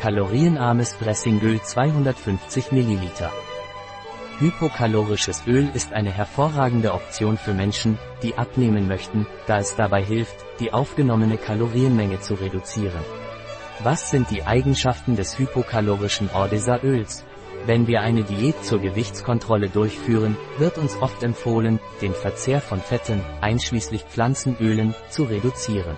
Kalorienarmes Dressingöl 250 ml. Hypokalorisches Öl ist eine hervorragende Option für Menschen, die abnehmen möchten, da es dabei hilft, die aufgenommene Kalorienmenge zu reduzieren. Was sind die Eigenschaften des hypokalorischen Ordesa-Öls? Wenn wir eine Diät zur Gewichtskontrolle durchführen, wird uns oft empfohlen, den Verzehr von Fetten, einschließlich Pflanzenölen, zu reduzieren.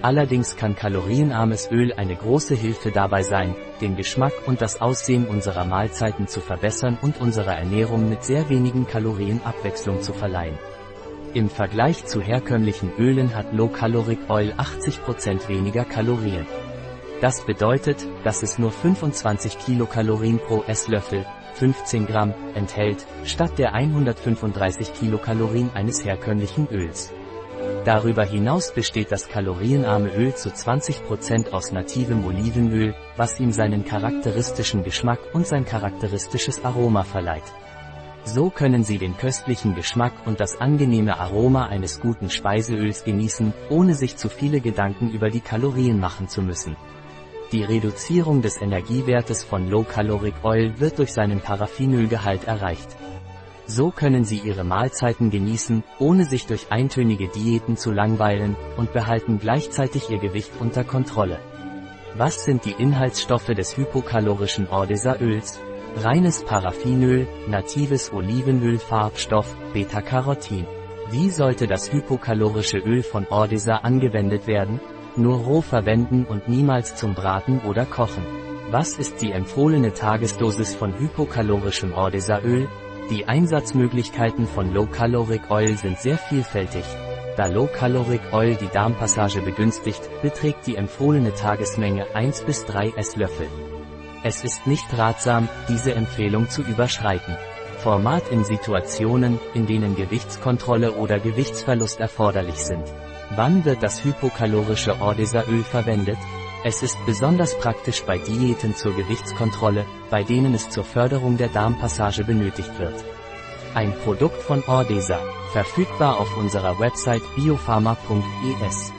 Allerdings kann kalorienarmes Öl eine große Hilfe dabei sein, den Geschmack und das Aussehen unserer Mahlzeiten zu verbessern und unserer Ernährung mit sehr wenigen Kalorien Abwechslung zu verleihen. Im Vergleich zu herkömmlichen Ölen hat Low Caloric Oil 80% weniger Kalorien. Das bedeutet, dass es nur 25 Kilokalorien pro Esslöffel, 15 Gramm, enthält, statt der 135 Kilokalorien eines herkömmlichen Öls. Darüber hinaus besteht das kalorienarme Öl zu 20% aus nativem Olivenöl, was ihm seinen charakteristischen Geschmack und sein charakteristisches Aroma verleiht. So können Sie den köstlichen Geschmack und das angenehme Aroma eines guten Speiseöls genießen, ohne sich zu viele Gedanken über die Kalorien machen zu müssen. Die Reduzierung des Energiewertes von Low Caloric Oil wird durch seinen Paraffinölgehalt erreicht. So können Sie Ihre Mahlzeiten genießen, ohne sich durch eintönige Diäten zu langweilen, und behalten gleichzeitig Ihr Gewicht unter Kontrolle. Was sind die Inhaltsstoffe des hypokalorischen Ordesa-Öls? Reines Paraffinöl, natives Olivenöl Farbstoff, Beta-Carotin. Wie sollte das hypokalorische Öl von Ordesa angewendet werden? Nur roh verwenden und niemals zum Braten oder Kochen. Was ist die empfohlene Tagesdosis von hypokalorischem Ordesa-Öl? Die Einsatzmöglichkeiten von Low Caloric Oil sind sehr vielfältig. Da Low Caloric Oil die Darmpassage begünstigt, beträgt die empfohlene Tagesmenge 1 bis 3 Esslöffel. Es ist nicht ratsam, diese Empfehlung zu überschreiten. Format in Situationen, in denen Gewichtskontrolle oder Gewichtsverlust erforderlich sind. Wann wird das hypokalorische Ordesa-Öl verwendet? Es ist besonders praktisch bei Diäten zur Gewichtskontrolle, bei denen es zur Förderung der Darmpassage benötigt wird. Ein Produkt von Ordesa, verfügbar auf unserer Website biopharma.es.